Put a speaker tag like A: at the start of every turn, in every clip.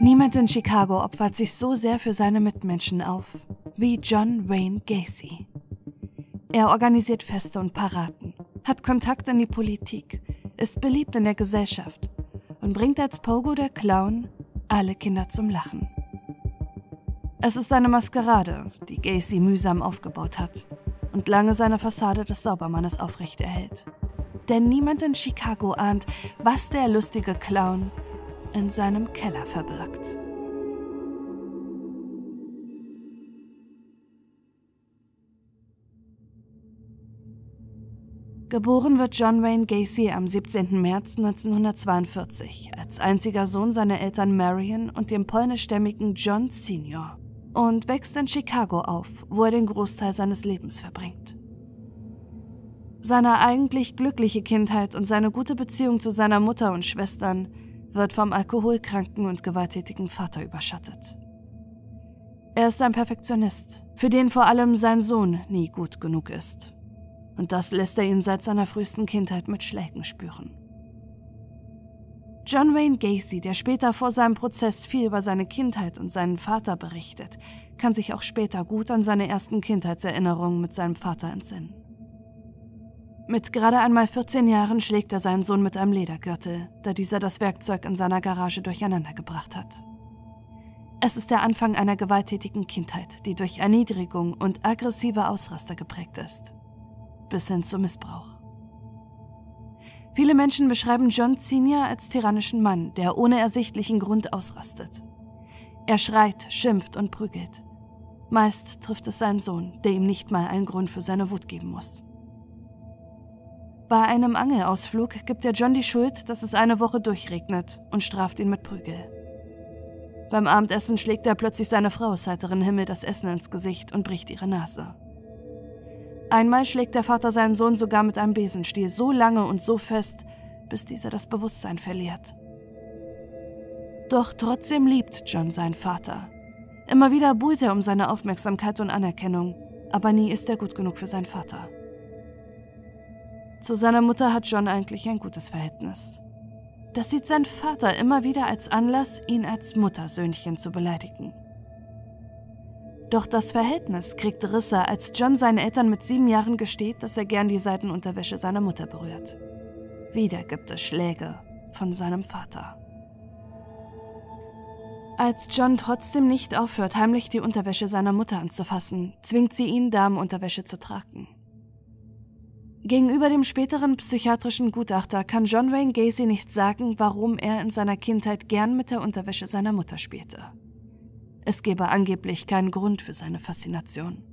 A: Niemand in Chicago opfert sich so sehr für seine Mitmenschen auf wie John Wayne Gacy. Er organisiert Feste und Paraden, hat Kontakt in die Politik, ist beliebt in der Gesellschaft und bringt als Pogo der Clown alle Kinder zum Lachen. Es ist eine Maskerade, die Gacy mühsam aufgebaut hat und lange seine Fassade des Saubermannes aufrechterhält. Denn niemand in Chicago ahnt, was der lustige Clown in seinem Keller verbirgt. Geboren wird John Wayne Gacy am 17. März 1942 als einziger Sohn seiner Eltern Marion und dem polnischstämmigen John Senior und wächst in Chicago auf, wo er den Großteil seines Lebens verbringt. Seine eigentlich glückliche Kindheit und seine gute Beziehung zu seiner Mutter und Schwestern wird vom alkoholkranken und gewalttätigen Vater überschattet. Er ist ein Perfektionist, für den vor allem sein Sohn nie gut genug ist. Und das lässt er ihn seit seiner frühesten Kindheit mit Schlägen spüren. John Wayne Gacy, der später vor seinem Prozess viel über seine Kindheit und seinen Vater berichtet, kann sich auch später gut an seine ersten Kindheitserinnerungen mit seinem Vater entsinnen. Mit gerade einmal 14 Jahren schlägt er seinen Sohn mit einem Ledergürtel, da dieser das Werkzeug in seiner Garage durcheinandergebracht hat. Es ist der Anfang einer gewalttätigen Kindheit, die durch Erniedrigung und aggressive Ausraster geprägt ist. Bis hin zum Missbrauch. Viele Menschen beschreiben John Senior als tyrannischen Mann, der ohne ersichtlichen Grund ausrastet. Er schreit, schimpft und prügelt. Meist trifft es seinen Sohn, der ihm nicht mal einen Grund für seine Wut geben muss. Bei einem Angelausflug gibt er John die Schuld, dass es eine Woche durchregnet und straft ihn mit Prügel. Beim Abendessen schlägt er plötzlich seine Frau aus heiteren Himmel das Essen ins Gesicht und bricht ihre Nase. Einmal schlägt der Vater seinen Sohn sogar mit einem Besenstiel so lange und so fest, bis dieser das Bewusstsein verliert. Doch trotzdem liebt John seinen Vater. Immer wieder buhlt er um seine Aufmerksamkeit und Anerkennung, aber nie ist er gut genug für seinen Vater. Zu seiner Mutter hat John eigentlich ein gutes Verhältnis. Das sieht sein Vater immer wieder als Anlass, ihn als Muttersöhnchen zu beleidigen. Doch das Verhältnis kriegt Risse, als John seinen Eltern mit sieben Jahren gesteht, dass er gern die Seitenunterwäsche seiner Mutter berührt. Wieder gibt es Schläge von seinem Vater. Als John trotzdem nicht aufhört, heimlich die Unterwäsche seiner Mutter anzufassen, zwingt sie ihn, Damenunterwäsche zu tragen. Gegenüber dem späteren psychiatrischen Gutachter kann John Wayne Gacy nicht sagen, warum er in seiner Kindheit gern mit der Unterwäsche seiner Mutter spielte. Es gebe angeblich keinen Grund für seine Faszination.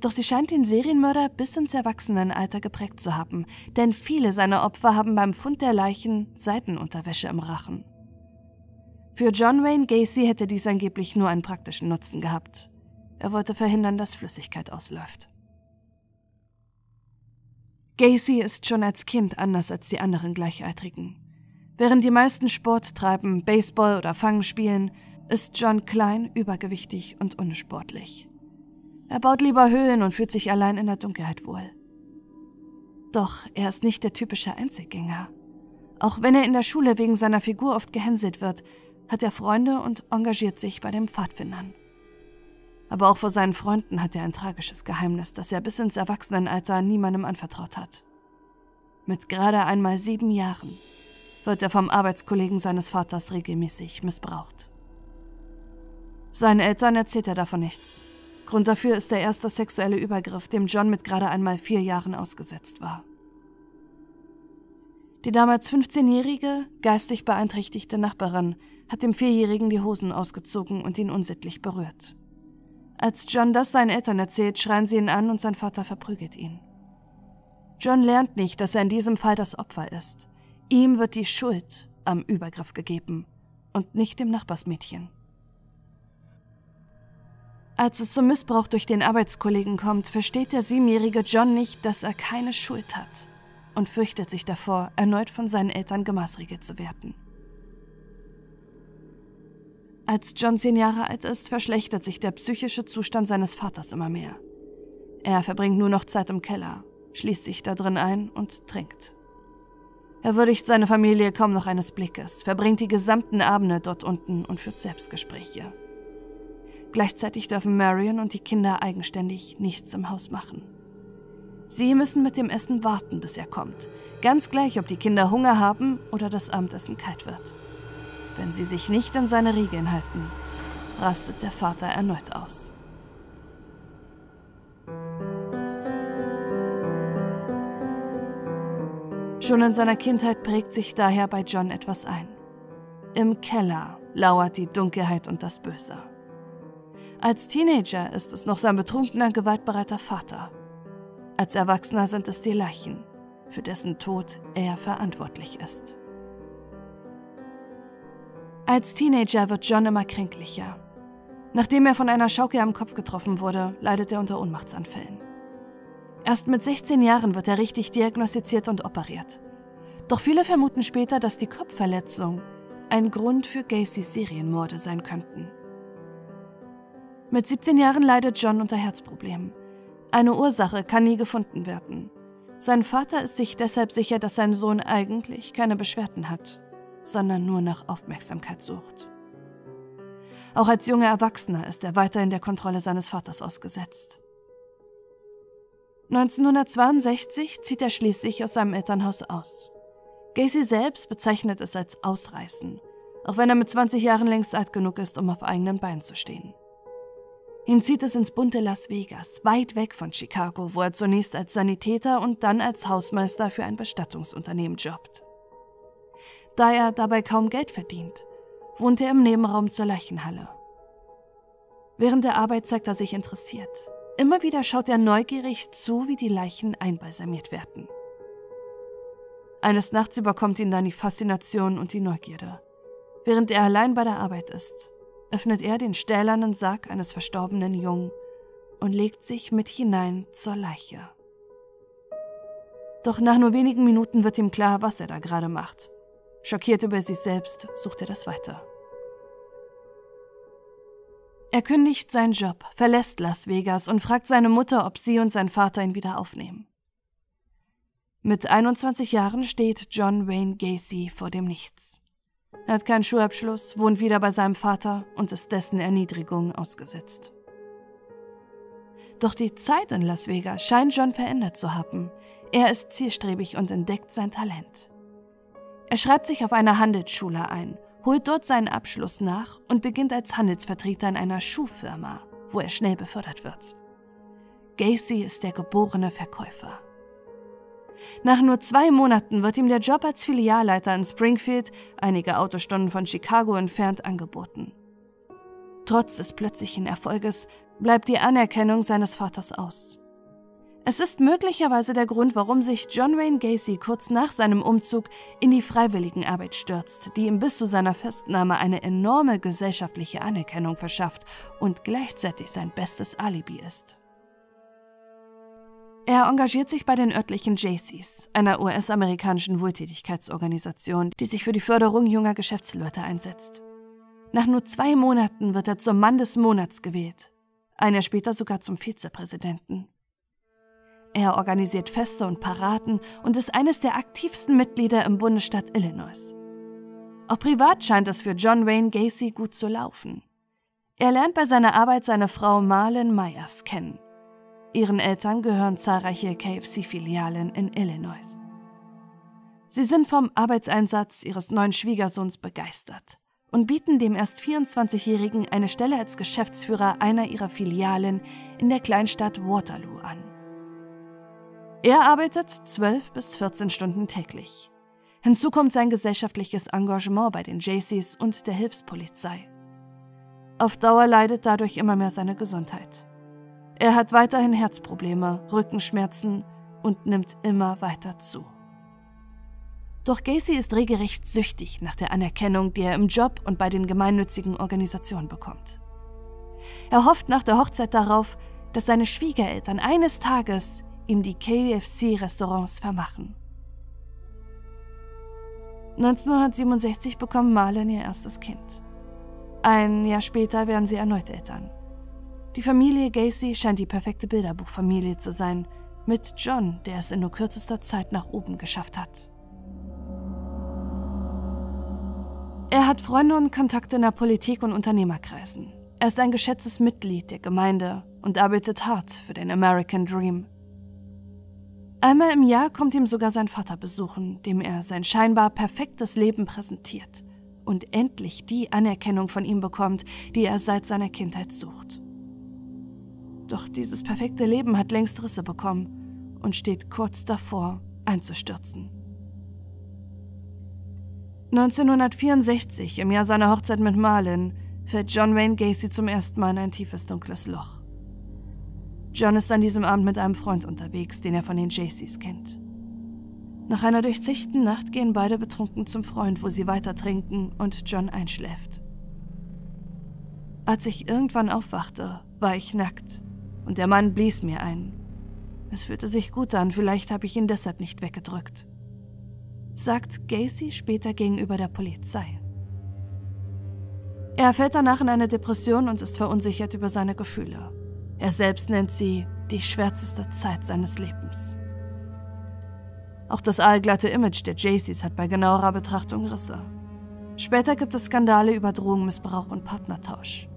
A: Doch sie scheint den Serienmörder bis ins Erwachsenenalter geprägt zu haben, denn viele seiner Opfer haben beim Fund der Leichen Seitenunterwäsche im Rachen. Für John Wayne Gacy hätte dies angeblich nur einen praktischen Nutzen gehabt. Er wollte verhindern, dass Flüssigkeit ausläuft. Gacy ist schon als Kind anders als die anderen Gleichaltrigen. Während die meisten Sport treiben, Baseball oder Fangen spielen, ist John klein, übergewichtig und unsportlich. Er baut lieber Höhlen und fühlt sich allein in der Dunkelheit wohl. Doch er ist nicht der typische Einzelgänger. Auch wenn er in der Schule wegen seiner Figur oft gehänselt wird, hat er Freunde und engagiert sich bei den Pfadfindern. Aber auch vor seinen Freunden hat er ein tragisches Geheimnis, das er bis ins Erwachsenenalter niemandem anvertraut hat. Mit gerade einmal sieben Jahren wird er vom Arbeitskollegen seines Vaters regelmäßig missbraucht. Seinen Eltern erzählt er davon nichts. Grund dafür ist der erste sexuelle Übergriff, dem John mit gerade einmal vier Jahren ausgesetzt war. Die damals 15-jährige, geistig beeinträchtigte Nachbarin hat dem Vierjährigen die Hosen ausgezogen und ihn unsittlich berührt. Als John das seinen Eltern erzählt, schreien sie ihn an und sein Vater verprügelt ihn. John lernt nicht, dass er in diesem Fall das Opfer ist. Ihm wird die Schuld am Übergriff gegeben und nicht dem Nachbarsmädchen. Als es zum Missbrauch durch den Arbeitskollegen kommt, versteht der siebenjährige John nicht, dass er keine Schuld hat und fürchtet sich davor, erneut von seinen Eltern gemaßregelt zu werden. Als John zehn Jahre alt ist, verschlechtert sich der psychische Zustand seines Vaters immer mehr. Er verbringt nur noch Zeit im Keller, schließt sich da drin ein und trinkt. Er würdigt seine Familie kaum noch eines Blickes, verbringt die gesamten Abende dort unten und führt Selbstgespräche. Gleichzeitig dürfen Marion und die Kinder eigenständig nichts im Haus machen. Sie müssen mit dem Essen warten, bis er kommt, ganz gleich, ob die Kinder Hunger haben oder das Abendessen kalt wird. Wenn sie sich nicht an seine Regeln halten, rastet der Vater erneut aus. Schon in seiner Kindheit prägt sich daher bei John etwas ein. Im Keller lauert die Dunkelheit und das Böse. Als Teenager ist es noch sein betrunkener, gewaltbereiter Vater. Als Erwachsener sind es die Leichen, für dessen Tod er verantwortlich ist. Als Teenager wird John immer kränklicher. Nachdem er von einer Schaukel am Kopf getroffen wurde, leidet er unter Ohnmachtsanfällen. Erst mit 16 Jahren wird er richtig diagnostiziert und operiert. Doch viele vermuten später, dass die Kopfverletzung ein Grund für Gacys Serienmorde sein könnten. Mit 17 Jahren leidet John unter Herzproblemen. Eine Ursache kann nie gefunden werden. Sein Vater ist sich deshalb sicher, dass sein Sohn eigentlich keine Beschwerden hat, sondern nur nach Aufmerksamkeit sucht. Auch als junger Erwachsener ist er weiter in der Kontrolle seines Vaters ausgesetzt. 1962 zieht er schließlich aus seinem Elternhaus aus. Gacy selbst bezeichnet es als Ausreißen, auch wenn er mit 20 Jahren längst alt genug ist, um auf eigenen Beinen zu stehen. Ihn zieht es ins bunte Las Vegas, weit weg von Chicago, wo er zunächst als Sanitäter und dann als Hausmeister für ein Bestattungsunternehmen jobbt. Da er dabei kaum Geld verdient, wohnt er im Nebenraum zur Leichenhalle. Während der Arbeit zeigt er sich interessiert. Immer wieder schaut er neugierig zu, wie die Leichen einbalsamiert werden. Eines Nachts überkommt ihn dann die Faszination und die Neugierde. Während er allein bei der Arbeit ist, öffnet er den stählernen Sarg eines verstorbenen Jungen und legt sich mit hinein zur Leiche. Doch nach nur wenigen Minuten wird ihm klar, was er da gerade macht. Schockiert über sich selbst sucht er das weiter. Er kündigt seinen Job, verlässt Las Vegas und fragt seine Mutter, ob sie und sein Vater ihn wieder aufnehmen. Mit 21 Jahren steht John Wayne Gacy vor dem Nichts. Er hat keinen Schulabschluss, wohnt wieder bei seinem Vater und ist dessen Erniedrigung ausgesetzt. Doch die Zeit in Las Vegas scheint John verändert zu haben. Er ist zielstrebig und entdeckt sein Talent. Er schreibt sich auf eine Handelsschule ein holt dort seinen Abschluss nach und beginnt als Handelsvertreter in einer Schuhfirma, wo er schnell befördert wird. Gacy ist der geborene Verkäufer. Nach nur zwei Monaten wird ihm der Job als Filialleiter in Springfield, einige Autostunden von Chicago entfernt, angeboten. Trotz des plötzlichen Erfolges bleibt die Anerkennung seines Vaters aus. Es ist möglicherweise der Grund, warum sich John Wayne Gacy kurz nach seinem Umzug in die Freiwilligenarbeit stürzt, die ihm bis zu seiner Festnahme eine enorme gesellschaftliche Anerkennung verschafft und gleichzeitig sein bestes Alibi ist. Er engagiert sich bei den örtlichen JCs, einer US-amerikanischen Wohltätigkeitsorganisation, die sich für die Förderung junger Geschäftsleute einsetzt. Nach nur zwei Monaten wird er zum Mann des Monats gewählt, ein Jahr später sogar zum Vizepräsidenten. Er organisiert Feste und Paraden und ist eines der aktivsten Mitglieder im Bundesstaat Illinois. Auch privat scheint es für John Wayne Gacy gut zu laufen. Er lernt bei seiner Arbeit seine Frau Marlon Myers kennen. Ihren Eltern gehören zahlreiche KFC-Filialen in Illinois. Sie sind vom Arbeitseinsatz ihres neuen Schwiegersohns begeistert und bieten dem erst 24-Jährigen eine Stelle als Geschäftsführer einer ihrer Filialen in der Kleinstadt Waterloo an. Er arbeitet 12 bis 14 Stunden täglich. Hinzu kommt sein gesellschaftliches Engagement bei den JCs und der Hilfspolizei. Auf Dauer leidet dadurch immer mehr seine Gesundheit. Er hat weiterhin Herzprobleme, Rückenschmerzen und nimmt immer weiter zu. Doch Gacy ist regelrecht süchtig nach der Anerkennung, die er im Job und bei den gemeinnützigen Organisationen bekommt. Er hofft nach der Hochzeit darauf, dass seine Schwiegereltern eines Tages ihm die KFC-Restaurants vermachen. 1967 bekommen Marlon ihr erstes Kind. Ein Jahr später werden sie erneut Eltern. Die Familie Gacy scheint die perfekte Bilderbuchfamilie zu sein, mit John, der es in nur kürzester Zeit nach oben geschafft hat. Er hat Freunde und Kontakte in der Politik und Unternehmerkreisen. Er ist ein geschätztes Mitglied der Gemeinde und arbeitet hart für den American Dream. Einmal im Jahr kommt ihm sogar sein Vater besuchen, dem er sein scheinbar perfektes Leben präsentiert und endlich die Anerkennung von ihm bekommt, die er seit seiner Kindheit sucht. Doch dieses perfekte Leben hat längst Risse bekommen und steht kurz davor, einzustürzen. 1964, im Jahr seiner Hochzeit mit Marlin, fällt John Wayne Gacy zum ersten Mal in ein tiefes dunkles Loch. John ist an diesem Abend mit einem Freund unterwegs, den er von den Jaycees kennt. Nach einer durchzechten Nacht gehen beide betrunken zum Freund, wo sie weiter trinken und John einschläft. Als ich irgendwann aufwachte, war ich nackt und der Mann blies mir ein. Es fühlte sich gut an, vielleicht habe ich ihn deshalb nicht weggedrückt. Sagt Gacy später gegenüber der Polizei. Er fällt danach in eine Depression und ist verunsichert über seine Gefühle. Er selbst nennt sie die schwärzeste Zeit seines Lebens. Auch das allglatte Image der Jaycees hat bei genauerer Betrachtung Risse. Später gibt es Skandale über Drogenmissbrauch und Partnertausch.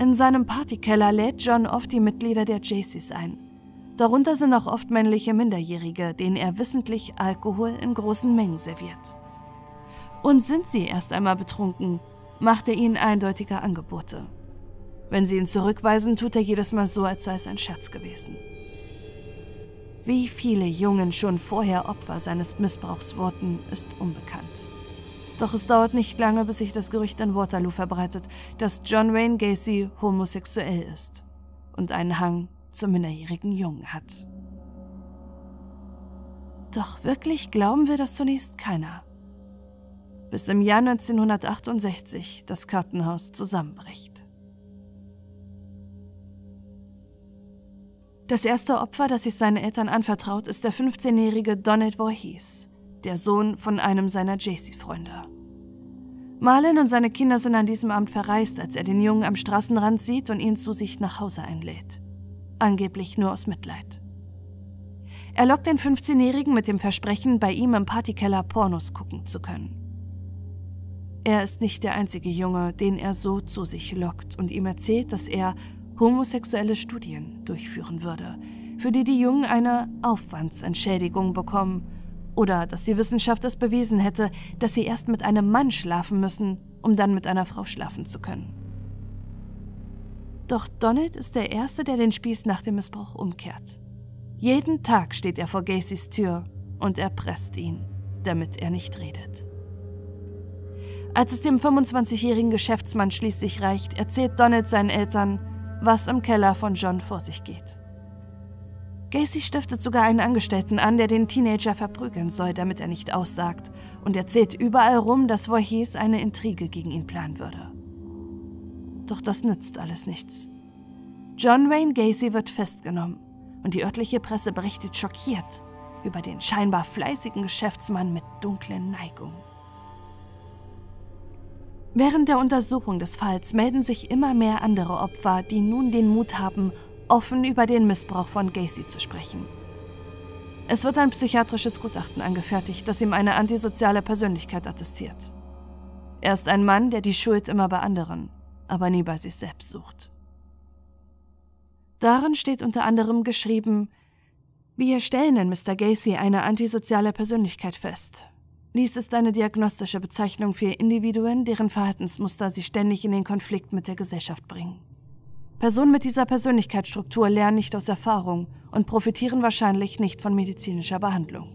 A: In seinem Partykeller lädt John oft die Mitglieder der Jaycees ein. Darunter sind auch oft männliche Minderjährige, denen er wissentlich Alkohol in großen Mengen serviert. Und sind sie erst einmal betrunken, macht er ihnen eindeutige Angebote. Wenn sie ihn zurückweisen, tut er jedes Mal so, als sei es ein Scherz gewesen. Wie viele Jungen schon vorher Opfer seines Missbrauchs wurden, ist unbekannt. Doch es dauert nicht lange, bis sich das Gerücht in Waterloo verbreitet, dass John Wayne Gacy homosexuell ist und einen Hang zum minderjährigen Jungen hat. Doch wirklich glauben wir das zunächst keiner. Bis im Jahr 1968 das Kartenhaus zusammenbricht. Das erste Opfer, das sich seinen Eltern anvertraut, ist der 15-jährige Donald Voorhees, der Sohn von einem seiner JC-Freunde. Marlin und seine Kinder sind an diesem Abend verreist, als er den Jungen am Straßenrand sieht und ihn zu sich nach Hause einlädt. Angeblich nur aus Mitleid. Er lockt den 15-Jährigen mit dem Versprechen, bei ihm im Partykeller Pornos gucken zu können. Er ist nicht der einzige Junge, den er so zu sich lockt und ihm erzählt, dass er homosexuelle Studien durchführen würde, für die die Jungen eine Aufwandsentschädigung bekommen oder dass die Wissenschaft es bewiesen hätte, dass sie erst mit einem Mann schlafen müssen, um dann mit einer Frau schlafen zu können. Doch Donald ist der Erste, der den Spieß nach dem Missbrauch umkehrt. Jeden Tag steht er vor Gacys Tür und erpresst ihn, damit er nicht redet. Als es dem 25-jährigen Geschäftsmann schließlich reicht, erzählt Donald seinen Eltern, was im Keller von John vor sich geht. Gacy stiftet sogar einen Angestellten an, der den Teenager verprügeln soll, damit er nicht aussagt, und erzählt überall rum, dass Voorhees eine Intrige gegen ihn planen würde. Doch das nützt alles nichts. John Wayne Gacy wird festgenommen und die örtliche Presse berichtet schockiert über den scheinbar fleißigen Geschäftsmann mit dunklen Neigungen. Während der Untersuchung des Falls melden sich immer mehr andere Opfer, die nun den Mut haben, offen über den Missbrauch von Gacy zu sprechen. Es wird ein psychiatrisches Gutachten angefertigt, das ihm eine antisoziale Persönlichkeit attestiert. Er ist ein Mann, der die Schuld immer bei anderen, aber nie bei sich selbst sucht. Darin steht unter anderem geschrieben, wir stellen in Mr. Gacy eine antisoziale Persönlichkeit fest. Dies ist eine diagnostische Bezeichnung für Individuen, deren Verhaltensmuster sie ständig in den Konflikt mit der Gesellschaft bringen. Personen mit dieser Persönlichkeitsstruktur lernen nicht aus Erfahrung und profitieren wahrscheinlich nicht von medizinischer Behandlung.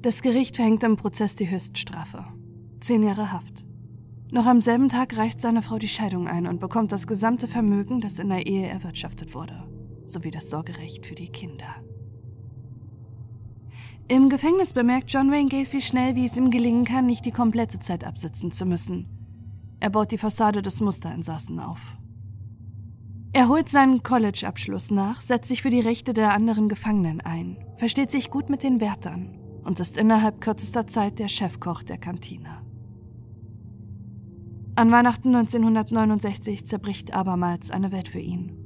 A: Das Gericht verhängt im Prozess die Höchststrafe. Zehn Jahre Haft. Noch am selben Tag reicht seine Frau die Scheidung ein und bekommt das gesamte Vermögen, das in der Ehe erwirtschaftet wurde, sowie das Sorgerecht für die Kinder. Im Gefängnis bemerkt John Wayne Gacy schnell, wie es ihm gelingen kann, nicht die komplette Zeit absitzen zu müssen. Er baut die Fassade des Musterinsassen auf. Er holt seinen College-Abschluss nach, setzt sich für die Rechte der anderen Gefangenen ein, versteht sich gut mit den Wärtern und ist innerhalb kürzester Zeit der Chefkoch der Kantine. An Weihnachten 1969 zerbricht abermals eine Welt für ihn.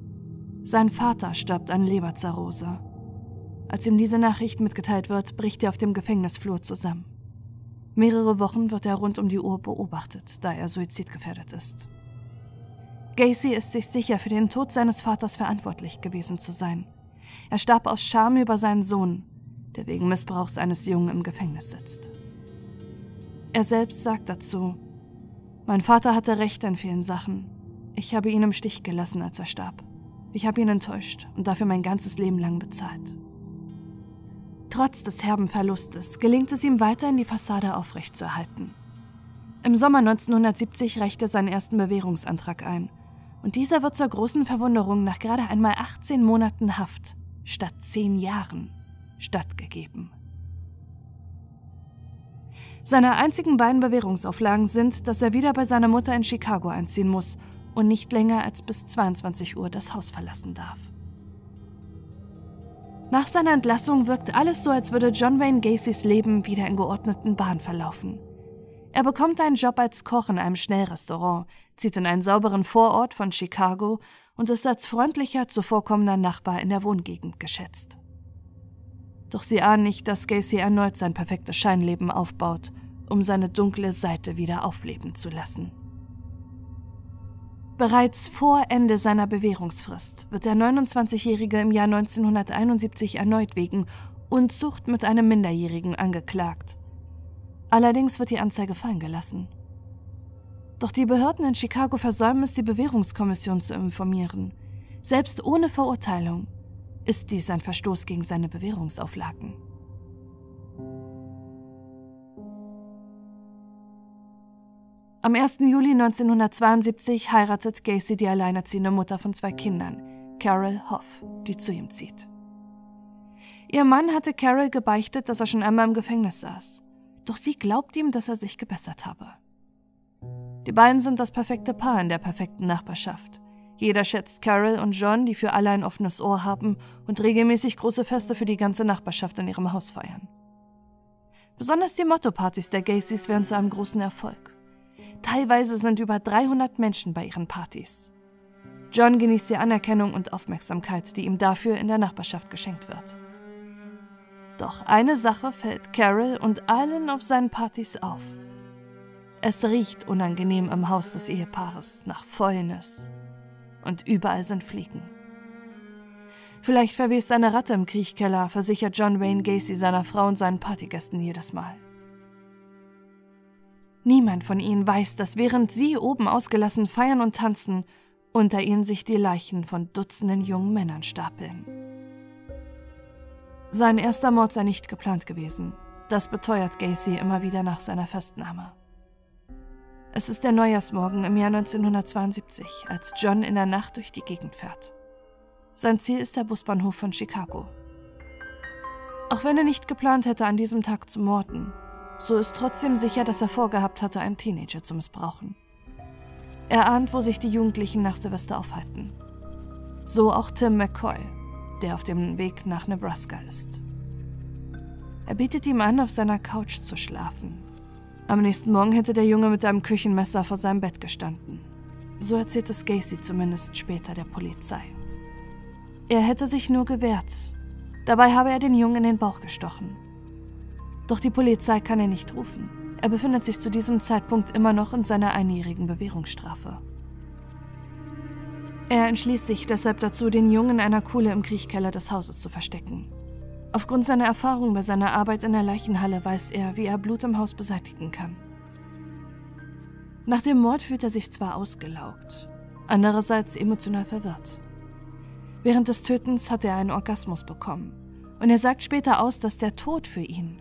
A: Sein Vater stirbt an Leberzirrhose als ihm diese Nachricht mitgeteilt wird, bricht er auf dem Gefängnisflur zusammen. Mehrere Wochen wird er rund um die Uhr beobachtet, da er suizidgefährdet ist. Gacy ist sich sicher, für den Tod seines Vaters verantwortlich gewesen zu sein. Er starb aus Scham über seinen Sohn, der wegen Missbrauchs eines Jungen im Gefängnis sitzt. Er selbst sagt dazu, mein Vater hatte recht in vielen Sachen. Ich habe ihn im Stich gelassen, als er starb. Ich habe ihn enttäuscht und dafür mein ganzes Leben lang bezahlt. Trotz des herben Verlustes gelingt es ihm weiterhin, die Fassade aufrechtzuerhalten. Im Sommer 1970 reicht er seinen ersten Bewährungsantrag ein. Und dieser wird zur großen Verwunderung nach gerade einmal 18 Monaten Haft statt 10 Jahren stattgegeben. Seine einzigen beiden Bewährungsauflagen sind, dass er wieder bei seiner Mutter in Chicago einziehen muss und nicht länger als bis 22 Uhr das Haus verlassen darf. Nach seiner Entlassung wirkt alles so, als würde John Wayne Gacys Leben wieder in geordneten Bahnen verlaufen. Er bekommt einen Job als Koch in einem Schnellrestaurant, zieht in einen sauberen Vorort von Chicago und ist als freundlicher, zuvorkommender Nachbar in der Wohngegend geschätzt. Doch sie ahnen nicht, dass Gacy erneut sein perfektes Scheinleben aufbaut, um seine dunkle Seite wieder aufleben zu lassen. Bereits vor Ende seiner Bewährungsfrist wird der 29-Jährige im Jahr 1971 erneut wegen Unzucht mit einem Minderjährigen angeklagt. Allerdings wird die Anzeige fallen gelassen. Doch die Behörden in Chicago versäumen es, die Bewährungskommission zu informieren. Selbst ohne Verurteilung ist dies ein Verstoß gegen seine Bewährungsauflagen. Am 1. Juli 1972 heiratet Gacy die alleinerziehende Mutter von zwei Kindern, Carol Hoff, die zu ihm zieht. Ihr Mann hatte Carol gebeichtet, dass er schon einmal im Gefängnis saß. Doch sie glaubt ihm, dass er sich gebessert habe. Die beiden sind das perfekte Paar in der perfekten Nachbarschaft. Jeder schätzt Carol und John, die für alle ein offenes Ohr haben und regelmäßig große Feste für die ganze Nachbarschaft in ihrem Haus feiern. Besonders die Motto-Partys der Gacys werden zu einem großen Erfolg. Teilweise sind über 300 Menschen bei ihren Partys. John genießt die Anerkennung und Aufmerksamkeit, die ihm dafür in der Nachbarschaft geschenkt wird. Doch eine Sache fällt Carol und allen auf seinen Partys auf. Es riecht unangenehm im Haus des Ehepaares nach Fäulnis und überall sind Fliegen. Vielleicht verwest eine Ratte im Kriechkeller, versichert John Wayne Gacy seiner Frau und seinen Partygästen jedes Mal. Niemand von ihnen weiß, dass während sie oben ausgelassen feiern und tanzen, unter ihnen sich die Leichen von Dutzenden jungen Männern stapeln. Sein erster Mord sei nicht geplant gewesen. Das beteuert Gacy immer wieder nach seiner Festnahme. Es ist der Neujahrsmorgen im Jahr 1972, als John in der Nacht durch die Gegend fährt. Sein Ziel ist der Busbahnhof von Chicago. Auch wenn er nicht geplant hätte, an diesem Tag zu morden, so ist trotzdem sicher, dass er vorgehabt hatte, einen Teenager zu missbrauchen. Er ahnt, wo sich die Jugendlichen nach Silvester aufhalten. So auch Tim McCoy, der auf dem Weg nach Nebraska ist. Er bietet ihm an, auf seiner Couch zu schlafen. Am nächsten Morgen hätte der Junge mit einem Küchenmesser vor seinem Bett gestanden. So erzählt es Gacy zumindest später der Polizei. Er hätte sich nur gewehrt. Dabei habe er den Jungen in den Bauch gestochen. Doch die Polizei kann er nicht rufen. Er befindet sich zu diesem Zeitpunkt immer noch in seiner einjährigen Bewährungsstrafe. Er entschließt sich deshalb dazu, den Jungen in einer Kuhle im Kriechkeller des Hauses zu verstecken. Aufgrund seiner Erfahrung bei seiner Arbeit in der Leichenhalle weiß er, wie er Blut im Haus beseitigen kann. Nach dem Mord fühlt er sich zwar ausgelaugt, andererseits emotional verwirrt. Während des Tötens hat er einen Orgasmus bekommen und er sagt später aus, dass der Tod für ihn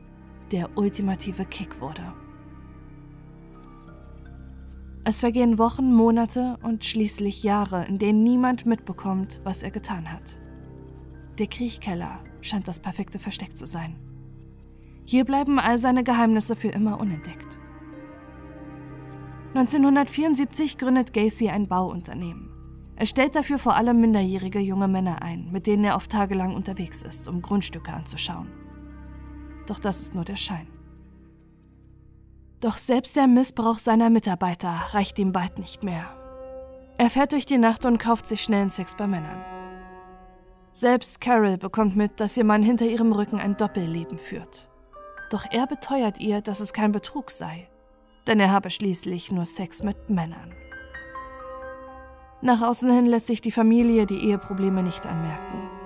A: der ultimative Kick wurde. Es vergehen Wochen, Monate und schließlich Jahre, in denen niemand mitbekommt, was er getan hat. Der Kriechkeller scheint das perfekte Versteck zu sein. Hier bleiben all seine Geheimnisse für immer unentdeckt. 1974 gründet Gacy ein Bauunternehmen. Er stellt dafür vor allem minderjährige junge Männer ein, mit denen er oft tagelang unterwegs ist, um Grundstücke anzuschauen doch das ist nur der Schein. Doch selbst der Missbrauch seiner Mitarbeiter reicht ihm bald nicht mehr. Er fährt durch die Nacht und kauft sich schnellen Sex bei Männern. Selbst Carol bekommt mit, dass ihr Mann hinter ihrem Rücken ein Doppelleben führt. Doch er beteuert ihr, dass es kein Betrug sei, denn er habe schließlich nur Sex mit Männern. Nach außen hin lässt sich die Familie die Eheprobleme nicht anmerken.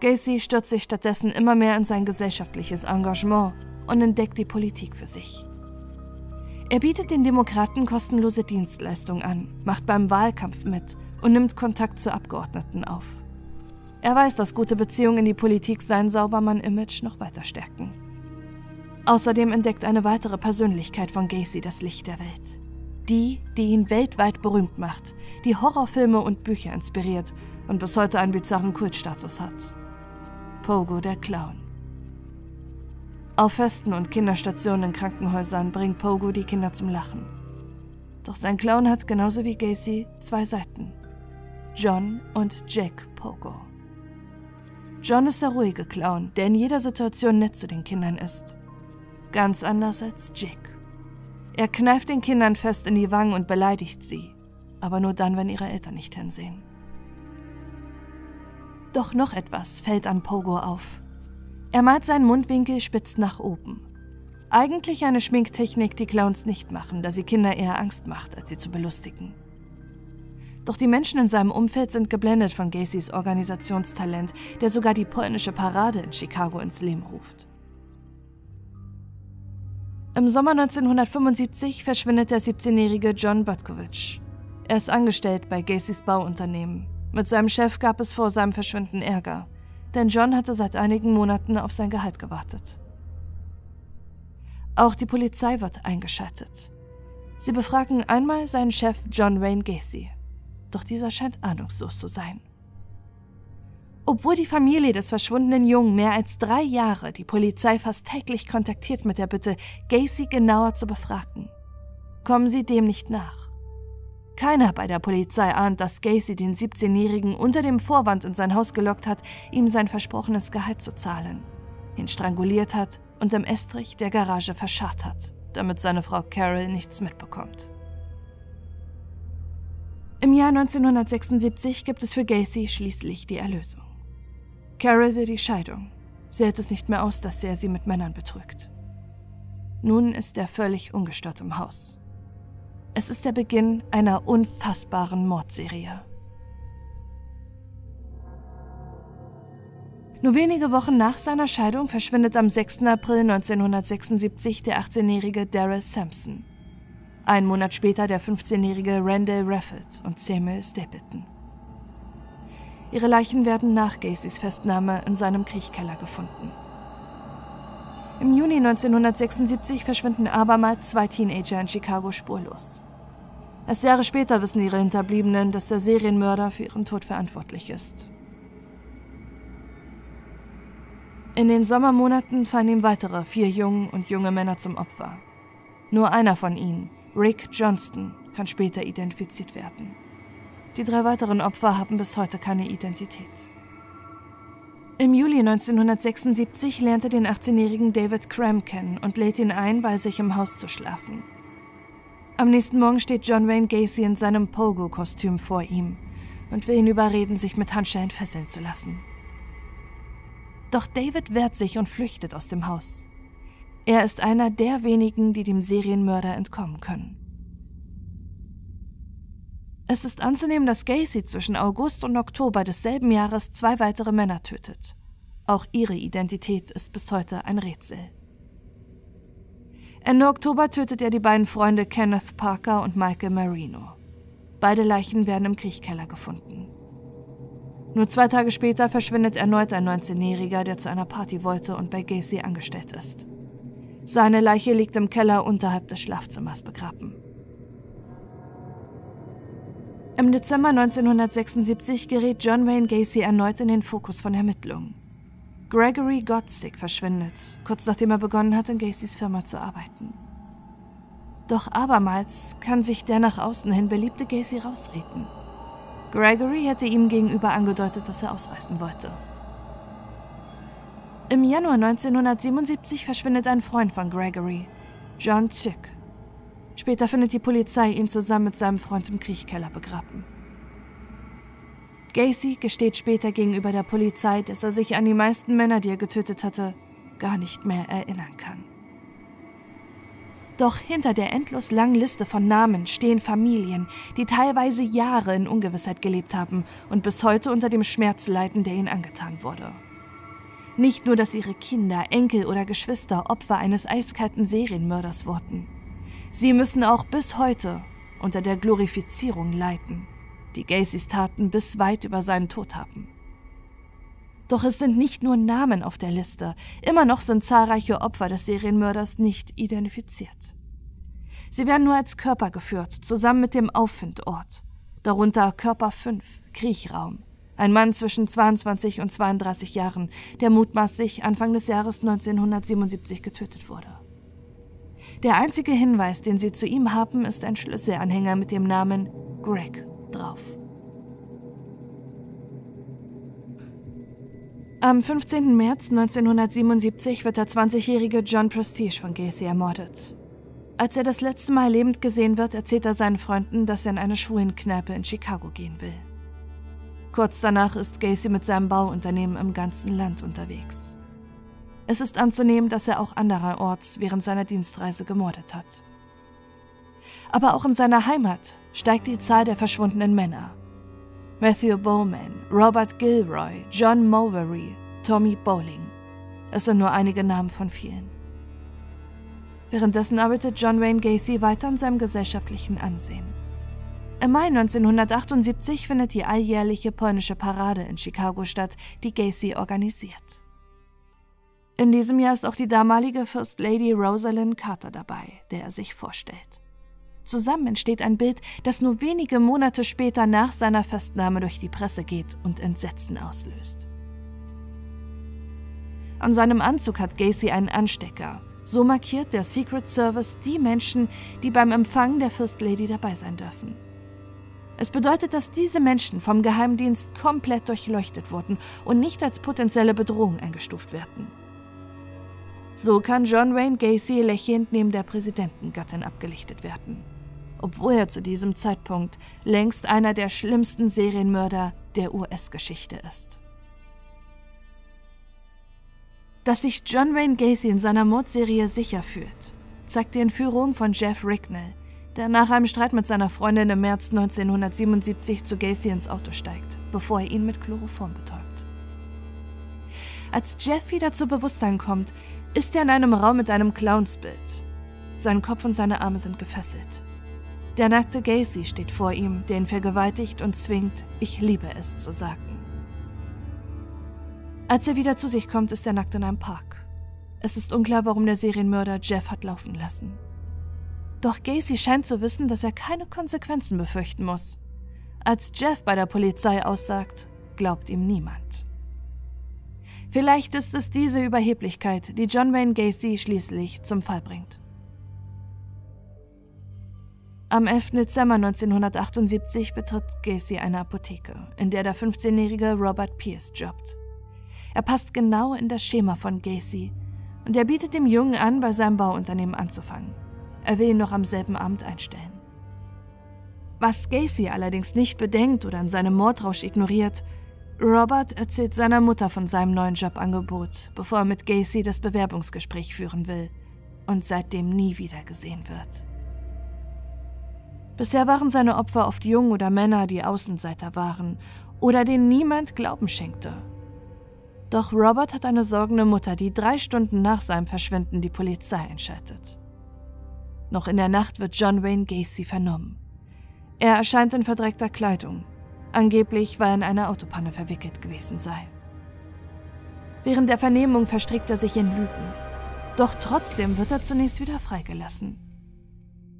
A: Gacy stürzt sich stattdessen immer mehr in sein gesellschaftliches Engagement und entdeckt die Politik für sich. Er bietet den Demokraten kostenlose Dienstleistungen an, macht beim Wahlkampf mit und nimmt Kontakt zu Abgeordneten auf. Er weiß, dass gute Beziehungen in die Politik sein Saubermann-Image noch weiter stärken. Außerdem entdeckt eine weitere Persönlichkeit von Gacy das Licht der Welt. Die, die ihn weltweit berühmt macht, die Horrorfilme und Bücher inspiriert und bis heute einen bizarren Kultstatus hat. Pogo der Clown. Auf Festen und Kinderstationen in Krankenhäusern bringt Pogo die Kinder zum Lachen. Doch sein Clown hat genauso wie Gacy zwei Seiten. John und Jack Pogo. John ist der ruhige Clown, der in jeder Situation nett zu den Kindern ist. Ganz anders als Jack. Er kneift den Kindern fest in die Wangen und beleidigt sie, aber nur dann, wenn ihre Eltern nicht hinsehen. Doch noch etwas fällt an Pogo auf. Er malt seinen Mundwinkel spitz nach oben. Eigentlich eine Schminktechnik, die Clowns nicht machen, da sie Kinder eher Angst macht, als sie zu belustigen. Doch die Menschen in seinem Umfeld sind geblendet von Gacys Organisationstalent, der sogar die polnische Parade in Chicago ins Leben ruft. Im Sommer 1975 verschwindet der 17-jährige John Butkovich. Er ist angestellt bei Gacys Bauunternehmen. Mit seinem Chef gab es vor seinem Verschwinden Ärger, denn John hatte seit einigen Monaten auf sein Gehalt gewartet. Auch die Polizei wird eingeschaltet. Sie befragen einmal seinen Chef John Wayne Gacy doch dieser scheint ahnungslos zu sein. Obwohl die Familie des verschwundenen Jungen mehr als drei Jahre die Polizei fast täglich kontaktiert mit der Bitte, Gacy genauer zu befragen, kommen sie dem nicht nach. Keiner bei der Polizei ahnt, dass Gacy den 17-Jährigen unter dem Vorwand in sein Haus gelockt hat, ihm sein versprochenes Gehalt zu zahlen, ihn stranguliert hat und im Estrich der Garage verscharrt hat, damit seine Frau Carol nichts mitbekommt. Im Jahr 1976 gibt es für Gacy schließlich die Erlösung. Carol will die Scheidung. Sie hält es nicht mehr aus, dass er sie mit Männern betrügt. Nun ist er völlig ungestört im Haus. Es ist der Beginn einer unfassbaren Mordserie. Nur wenige Wochen nach seiner Scheidung verschwindet am 6. April 1976 der 18-jährige Daryl Sampson. Ein Monat später der 15-jährige Randall Rafford und Samuel Stapleton. Ihre Leichen werden nach Gacys Festnahme in seinem Kriechkeller gefunden. Im Juni 1976 verschwinden abermals zwei Teenager in Chicago spurlos. Erst Jahre später wissen ihre Hinterbliebenen, dass der Serienmörder für ihren Tod verantwortlich ist. In den Sommermonaten fallen ihm weitere vier Jungen und junge Männer zum Opfer. Nur einer von ihnen, Rick Johnston kann später identifiziert werden. Die drei weiteren Opfer haben bis heute keine Identität. Im Juli 1976 lernt er den 18-jährigen David Cram kennen und lädt ihn ein, bei sich im Haus zu schlafen. Am nächsten Morgen steht John Wayne Gacy in seinem Pogo-Kostüm vor ihm und will ihn überreden, sich mit Handschellen fesseln zu lassen. Doch David wehrt sich und flüchtet aus dem Haus. Er ist einer der wenigen, die dem Serienmörder entkommen können. Es ist anzunehmen, dass Gacy zwischen August und Oktober desselben Jahres zwei weitere Männer tötet. Auch ihre Identität ist bis heute ein Rätsel. Ende Oktober tötet er die beiden Freunde Kenneth Parker und Michael Marino. Beide Leichen werden im Kriechkeller gefunden. Nur zwei Tage später verschwindet erneut ein 19-Jähriger, der zu einer Party wollte und bei Gacy angestellt ist. Seine Leiche liegt im Keller unterhalb des Schlafzimmers begraben. Im Dezember 1976 gerät John Wayne Gacy erneut in den Fokus von Ermittlungen. Gregory Gottsick verschwindet, kurz nachdem er begonnen hat, in Gacys Firma zu arbeiten. Doch abermals kann sich der nach außen hin beliebte Gacy rausreden. Gregory hätte ihm gegenüber angedeutet, dass er ausreißen wollte. Im Januar 1977 verschwindet ein Freund von Gregory, John Zick. Später findet die Polizei ihn zusammen mit seinem Freund im Kriechkeller begraben. Gacy gesteht später gegenüber der Polizei, dass er sich an die meisten Männer, die er getötet hatte, gar nicht mehr erinnern kann. Doch hinter der endlos langen Liste von Namen stehen Familien, die teilweise Jahre in Ungewissheit gelebt haben und bis heute unter dem Schmerz leiden, der ihnen angetan wurde. Nicht nur, dass ihre Kinder, Enkel oder Geschwister Opfer eines eiskalten Serienmörders wurden. Sie müssen auch bis heute unter der Glorifizierung leiden, die Gacys Taten bis weit über seinen Tod haben. Doch es sind nicht nur Namen auf der Liste, immer noch sind zahlreiche Opfer des Serienmörders nicht identifiziert. Sie werden nur als Körper geführt, zusammen mit dem Auffindort. Darunter Körper 5, Kriechraum. Ein Mann zwischen 22 und 32 Jahren, der mutmaßlich Anfang des Jahres 1977 getötet wurde. Der einzige Hinweis, den sie zu ihm haben, ist ein Schlüsselanhänger mit dem Namen Greg drauf. Am 15. März 1977 wird der 20-jährige John Prestige von Gacy ermordet. Als er das letzte Mal lebend gesehen wird, erzählt er seinen Freunden, dass er in eine Schwulenkneipe in Chicago gehen will. Kurz danach ist Gacy mit seinem Bauunternehmen im ganzen Land unterwegs. Es ist anzunehmen, dass er auch andererorts während seiner Dienstreise gemordet hat. Aber auch in seiner Heimat steigt die Zahl der verschwundenen Männer. Matthew Bowman, Robert Gilroy, John Mowery, Tommy Bowling. Es sind nur einige Namen von vielen. Währenddessen arbeitet John Wayne Gacy weiter an seinem gesellschaftlichen Ansehen. Im Mai 1978 findet die alljährliche polnische Parade in Chicago statt, die Gacy organisiert. In diesem Jahr ist auch die damalige First Lady Rosalind Carter dabei, der er sich vorstellt. Zusammen entsteht ein Bild, das nur wenige Monate später nach seiner Festnahme durch die Presse geht und Entsetzen auslöst. An seinem Anzug hat Gacy einen Anstecker. So markiert der Secret Service die Menschen, die beim Empfang der First Lady dabei sein dürfen. Es bedeutet, dass diese Menschen vom Geheimdienst komplett durchleuchtet wurden und nicht als potenzielle Bedrohung eingestuft werden. So kann John Wayne Gacy lächelnd neben der Präsidentengattin abgelichtet werden obwohl er zu diesem Zeitpunkt längst einer der schlimmsten Serienmörder der US-Geschichte ist. Dass sich John Wayne Gacy in seiner Mordserie sicher fühlt, zeigt die Entführung von Jeff Ricknell, der nach einem Streit mit seiner Freundin im März 1977 zu Gacy ins Auto steigt, bevor er ihn mit Chloroform betäubt. Als Jeff wieder zu Bewusstsein kommt, ist er in einem Raum mit einem Clownsbild. Sein Kopf und seine Arme sind gefesselt. Der nackte Gacy steht vor ihm, der ihn vergewaltigt und zwingt, ich liebe es zu sagen. Als er wieder zu sich kommt, ist er nackt in einem Park. Es ist unklar, warum der Serienmörder Jeff hat laufen lassen. Doch Gacy scheint zu wissen, dass er keine Konsequenzen befürchten muss. Als Jeff bei der Polizei aussagt, glaubt ihm niemand. Vielleicht ist es diese Überheblichkeit, die John Wayne Gacy schließlich zum Fall bringt. Am 11. Dezember 1978 betritt Gacy eine Apotheke, in der der 15-jährige Robert Pierce jobbt. Er passt genau in das Schema von Gacy und er bietet dem Jungen an, bei seinem Bauunternehmen anzufangen. Er will ihn noch am selben Abend einstellen. Was Gacy allerdings nicht bedenkt oder in seinem Mordrausch ignoriert, Robert erzählt seiner Mutter von seinem neuen Jobangebot, bevor er mit Gacy das Bewerbungsgespräch führen will und seitdem nie wieder gesehen wird. Bisher waren seine Opfer oft Jungen oder Männer, die Außenseiter waren oder denen niemand Glauben schenkte. Doch Robert hat eine sorgende Mutter, die drei Stunden nach seinem Verschwinden die Polizei einschaltet. Noch in der Nacht wird John Wayne Gacy vernommen. Er erscheint in verdreckter Kleidung, angeblich weil er in einer Autopanne verwickelt gewesen sei. Während der Vernehmung verstrickt er sich in Lügen. Doch trotzdem wird er zunächst wieder freigelassen.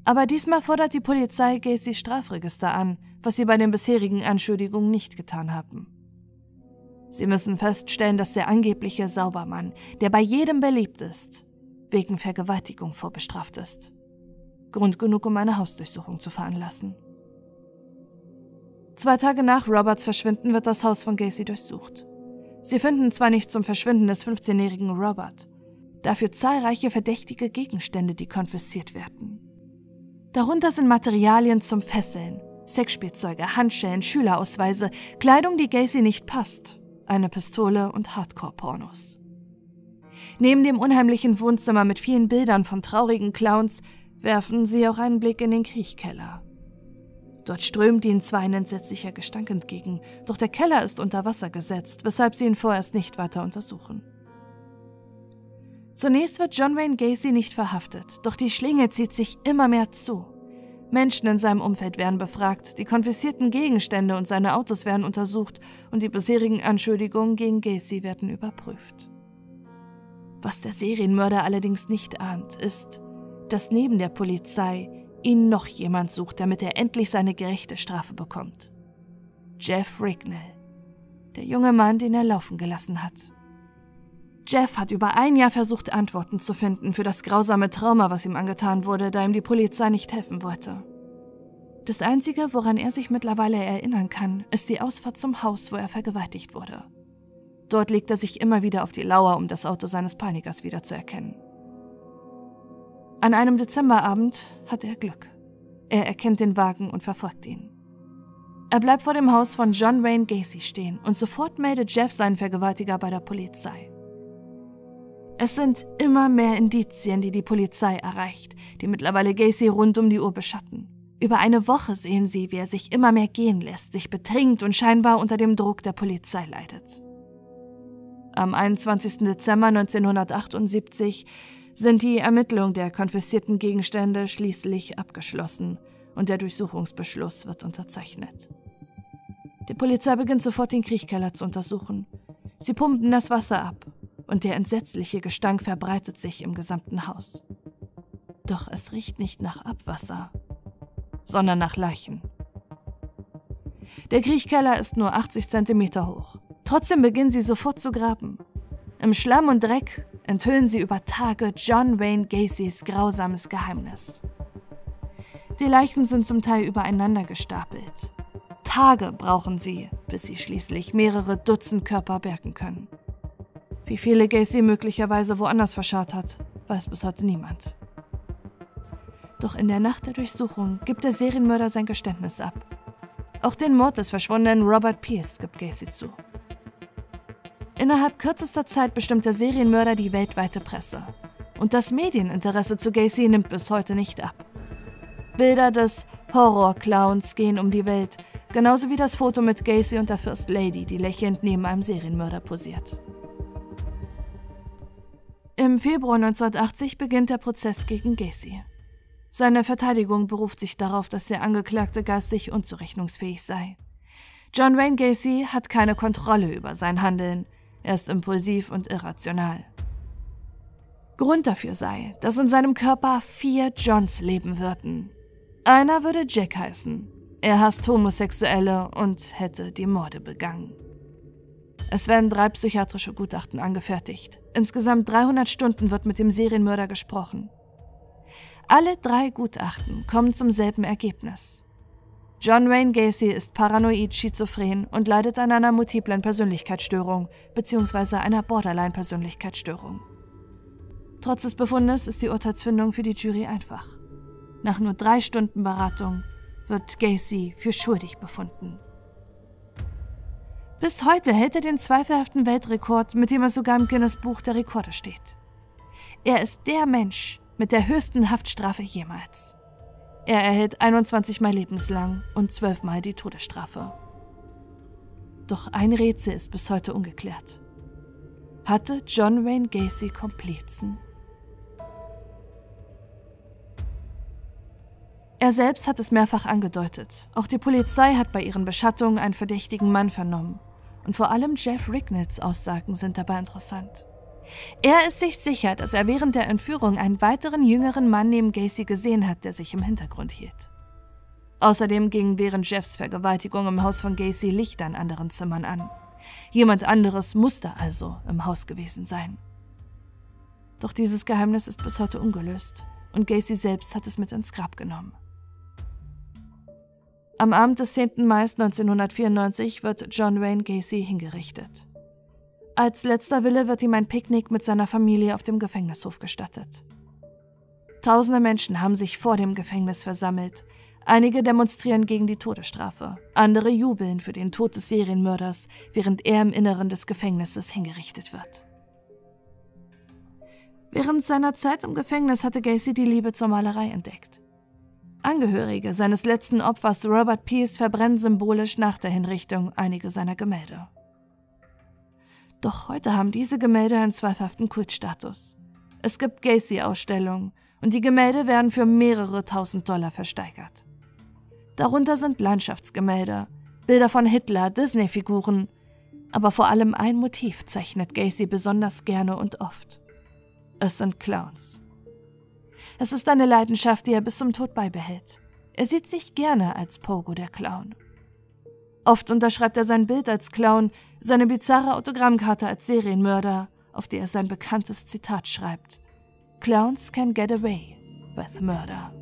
A: Aber diesmal fordert die Polizei Gacys Strafregister an, was sie bei den bisherigen Anschuldigungen nicht getan haben. Sie müssen feststellen, dass der angebliche Saubermann, der bei jedem beliebt ist, wegen Vergewaltigung vorbestraft ist. Grund genug, um eine Hausdurchsuchung zu veranlassen. Zwei Tage nach Roberts Verschwinden wird das Haus von Gacy durchsucht. Sie finden zwar nicht zum Verschwinden des 15-jährigen Robert, dafür zahlreiche verdächtige Gegenstände, die konfisziert werden. Darunter sind Materialien zum Fesseln, Sexspielzeuge, Handschellen, Schülerausweise, Kleidung, die Gacy nicht passt, eine Pistole und Hardcore-Pornos. Neben dem unheimlichen Wohnzimmer mit vielen Bildern von traurigen Clowns werfen sie auch einen Blick in den Kriechkeller. Dort strömt ihnen zwar ein entsetzlicher Gestank entgegen, doch der Keller ist unter Wasser gesetzt, weshalb sie ihn vorerst nicht weiter untersuchen. Zunächst wird John Wayne Gacy nicht verhaftet, doch die Schlinge zieht sich immer mehr zu. Menschen in seinem Umfeld werden befragt, die konfiszierten Gegenstände und seine Autos werden untersucht und die bisherigen Anschuldigungen gegen Gacy werden überprüft. Was der Serienmörder allerdings nicht ahnt, ist, dass neben der Polizei ihn noch jemand sucht, damit er endlich seine gerechte Strafe bekommt. Jeff Rignall, der junge Mann, den er laufen gelassen hat. Jeff hat über ein Jahr versucht, Antworten zu finden für das grausame Trauma, was ihm angetan wurde, da ihm die Polizei nicht helfen wollte. Das Einzige, woran er sich mittlerweile erinnern kann, ist die Ausfahrt zum Haus, wo er vergewaltigt wurde. Dort legt er sich immer wieder auf die Lauer, um das Auto seines Peinigers wiederzuerkennen. An einem Dezemberabend hat er Glück. Er erkennt den Wagen und verfolgt ihn. Er bleibt vor dem Haus von John Wayne Gacy stehen und sofort meldet Jeff seinen Vergewaltiger bei der Polizei. Es sind immer mehr Indizien, die die Polizei erreicht, die mittlerweile Gacy rund um die Uhr beschatten. Über eine Woche sehen sie, wie er sich immer mehr gehen lässt, sich betrinkt und scheinbar unter dem Druck der Polizei leidet. Am 21. Dezember 1978 sind die Ermittlungen der konfiszierten Gegenstände schließlich abgeschlossen und der Durchsuchungsbeschluss wird unterzeichnet. Die Polizei beginnt sofort den Kriechkeller zu untersuchen. Sie pumpen das Wasser ab und der entsetzliche Gestank verbreitet sich im gesamten Haus. Doch es riecht nicht nach Abwasser, sondern nach Leichen. Der Kriechkeller ist nur 80 Zentimeter hoch. Trotzdem beginnen sie sofort zu graben. Im Schlamm und Dreck enthüllen sie über Tage John Wayne Gacys grausames Geheimnis. Die Leichen sind zum Teil übereinander gestapelt. Tage brauchen sie, bis sie schließlich mehrere Dutzend Körper bergen können. Wie viele Gacy möglicherweise woanders verscharrt hat, weiß bis heute niemand. Doch in der Nacht der Durchsuchung gibt der Serienmörder sein Geständnis ab. Auch den Mord des verschwundenen Robert Pierce gibt Gacy zu. Innerhalb kürzester Zeit bestimmt der Serienmörder die weltweite Presse. Und das Medieninteresse zu Gacy nimmt bis heute nicht ab. Bilder des Horrorclowns gehen um die Welt, genauso wie das Foto mit Gacy und der First Lady, die lächelnd neben einem Serienmörder posiert. Im Februar 1980 beginnt der Prozess gegen Gacy. Seine Verteidigung beruft sich darauf, dass der Angeklagte geistig unzurechnungsfähig sei. John Wayne Gacy hat keine Kontrolle über sein Handeln. Er ist impulsiv und irrational. Grund dafür sei, dass in seinem Körper vier Johns leben würden. Einer würde Jack heißen. Er hasst Homosexuelle und hätte die Morde begangen. Es werden drei psychiatrische Gutachten angefertigt. Insgesamt 300 Stunden wird mit dem Serienmörder gesprochen. Alle drei Gutachten kommen zum selben Ergebnis. John Wayne Gacy ist paranoid schizophren und leidet an einer multiplen Persönlichkeitsstörung bzw. einer Borderline-Persönlichkeitsstörung. Trotz des Befundes ist die Urteilsfindung für die Jury einfach. Nach nur drei Stunden Beratung wird Gacy für schuldig befunden. Bis heute hält er den zweifelhaften Weltrekord, mit dem er sogar im Guinness Buch der Rekorde steht. Er ist der Mensch mit der höchsten Haftstrafe jemals. Er erhält 21 Mal lebenslang und 12 Mal die Todesstrafe. Doch ein Rätsel ist bis heute ungeklärt. Hatte John Wayne Gacy Komplizen? Er selbst hat es mehrfach angedeutet. Auch die Polizei hat bei ihren Beschattungen einen verdächtigen Mann vernommen. Und vor allem Jeff Rignitz Aussagen sind dabei interessant. Er ist sich sicher, dass er während der Entführung einen weiteren jüngeren Mann neben Gacy gesehen hat, der sich im Hintergrund hielt. Außerdem ging während Jeffs Vergewaltigung im Haus von Gacy Lichter in anderen Zimmern an. Jemand anderes musste also im Haus gewesen sein. Doch dieses Geheimnis ist bis heute ungelöst und Gacy selbst hat es mit ins Grab genommen. Am Abend des 10. Mai 1994 wird John Wayne Gacy hingerichtet. Als letzter Wille wird ihm ein Picknick mit seiner Familie auf dem Gefängnishof gestattet. Tausende Menschen haben sich vor dem Gefängnis versammelt. Einige demonstrieren gegen die Todesstrafe, andere jubeln für den Tod des Serienmörders, während er im Inneren des Gefängnisses hingerichtet wird. Während seiner Zeit im Gefängnis hatte Gacy die Liebe zur Malerei entdeckt. Angehörige seines letzten Opfers Robert Peace verbrennen symbolisch nach der Hinrichtung einige seiner Gemälde. Doch heute haben diese Gemälde einen zweifelhaften Kultstatus. Es gibt Gacy-Ausstellungen und die Gemälde werden für mehrere tausend Dollar versteigert. Darunter sind Landschaftsgemälde, Bilder von Hitler, Disney-Figuren, aber vor allem ein Motiv zeichnet Gacy besonders gerne und oft. Es sind Clowns. Es ist eine Leidenschaft, die er bis zum Tod beibehält. Er sieht sich gerne als Pogo der Clown. Oft unterschreibt er sein Bild als Clown, seine bizarre Autogrammkarte als Serienmörder, auf der er sein bekanntes Zitat schreibt: Clowns can get away with murder.